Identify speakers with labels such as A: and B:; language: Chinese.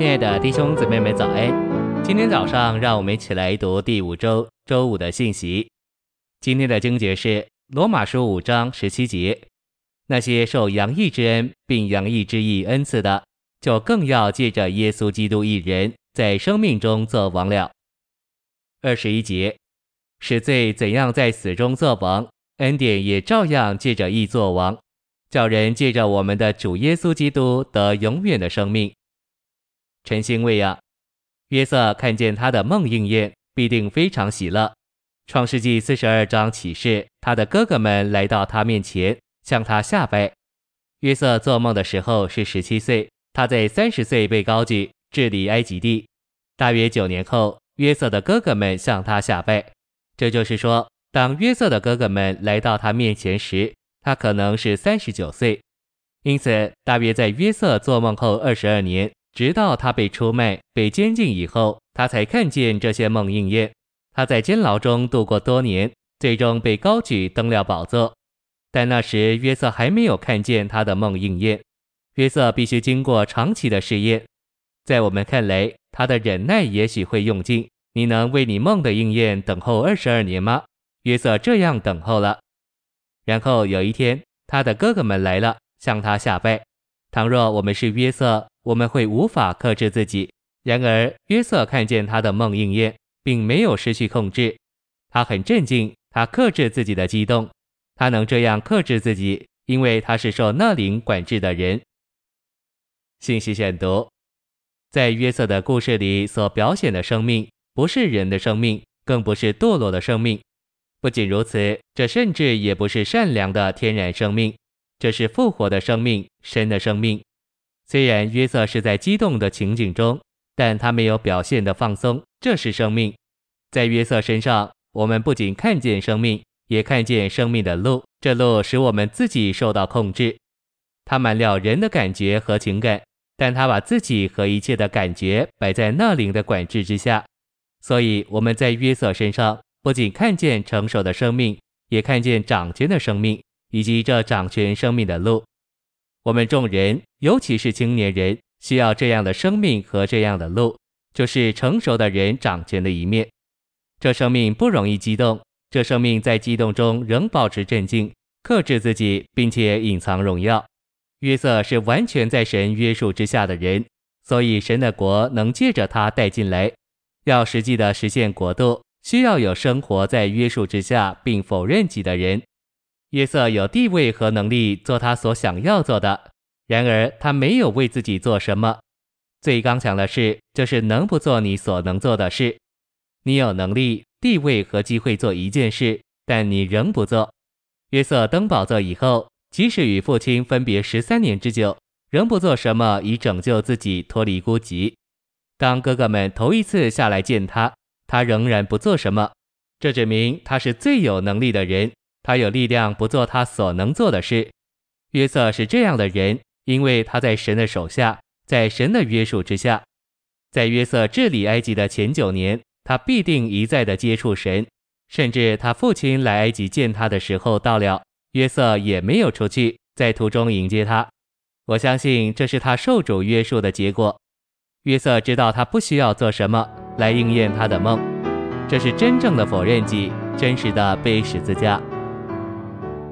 A: 亲爱的弟兄姊妹们，早安！今天早上，让我们一起来读第五周周五的信息。今天的经节是罗马书五章十七节：那些受洋溢之恩并洋溢之义恩赐的，就更要借着耶稣基督一人，在生命中作王了。二十一节：使罪怎样在死中作王，恩典也照样借着义作王。叫人借着我们的主耶稣基督得永远的生命。晨星喂养，约瑟看见他的梦应验，必定非常喜乐。创世纪四十二章启示，他的哥哥们来到他面前，向他下拜。约瑟做梦的时候是十七岁，他在三十岁被高举治理埃及地。大约九年后，约瑟的哥哥们向他下拜。这就是说，当约瑟的哥哥们来到他面前时，他可能是三十九岁，因此大约在约瑟做梦后二十二年，直到他被出卖、被监禁以后，他才看见这些梦应验。他在监牢中度过多年，最终被高举登了宝座。但那时约瑟还没有看见他的梦应验。约瑟必须经过长期的试验，在我们看来，他的忍耐也许会用尽。你能为你梦的应验等候二十二年吗？约瑟这样等候了。然后有一天，他的哥哥们来了，向他下拜。倘若我们是约瑟，我们会无法克制自己。然而约瑟看见他的梦应验，并没有失去控制。他很镇静，他克制自己的激动。他能这样克制自己，因为他是受那灵管制的人。信息选读：在约瑟的故事里所表现的生命，不是人的生命，更不是堕落的生命。不仅如此，这甚至也不是善良的天然生命，这是复活的生命，神的生命。虽然约瑟是在激动的情景中，但他没有表现的放松，这是生命。在约瑟身上，我们不仅看见生命，也看见生命的路。这路使我们自己受到控制。他满了人的感觉和情感，但他把自己和一切的感觉摆在那灵的管制之下。所以我们在约瑟身上。不仅看见成熟的生命，也看见掌权的生命，以及这掌权生命的路。我们众人，尤其是青年人，需要这样的生命和这样的路，就是成熟的人掌权的一面。这生命不容易激动，这生命在激动中仍保持镇静，克制自己，并且隐藏荣耀。约瑟是完全在神约束之下的人，所以神的国能借着他带进来，要实际的实现国度。需要有生活在约束之下并否认己的人。约瑟有地位和能力做他所想要做的，然而他没有为自己做什么。最刚强的事就是能不做你所能做的事。你有能力、地位和机会做一件事，但你仍不做。约瑟登宝座以后，即使与父亲分别十三年之久，仍不做什么以拯救自己脱离孤寂。当哥哥们头一次下来见他。他仍然不做什么，这指明他是最有能力的人。他有力量不做他所能做的事。约瑟是这样的人，因为他在神的手下，在神的约束之下。在约瑟治理埃及的前九年，他必定一再的接触神，甚至他父亲来埃及见他的时候到了，约瑟也没有出去，在途中迎接他。我相信这是他受主约束的结果。约瑟知道他不需要做什么。来应验他的梦，这是真正的否认己，真实的背十字架。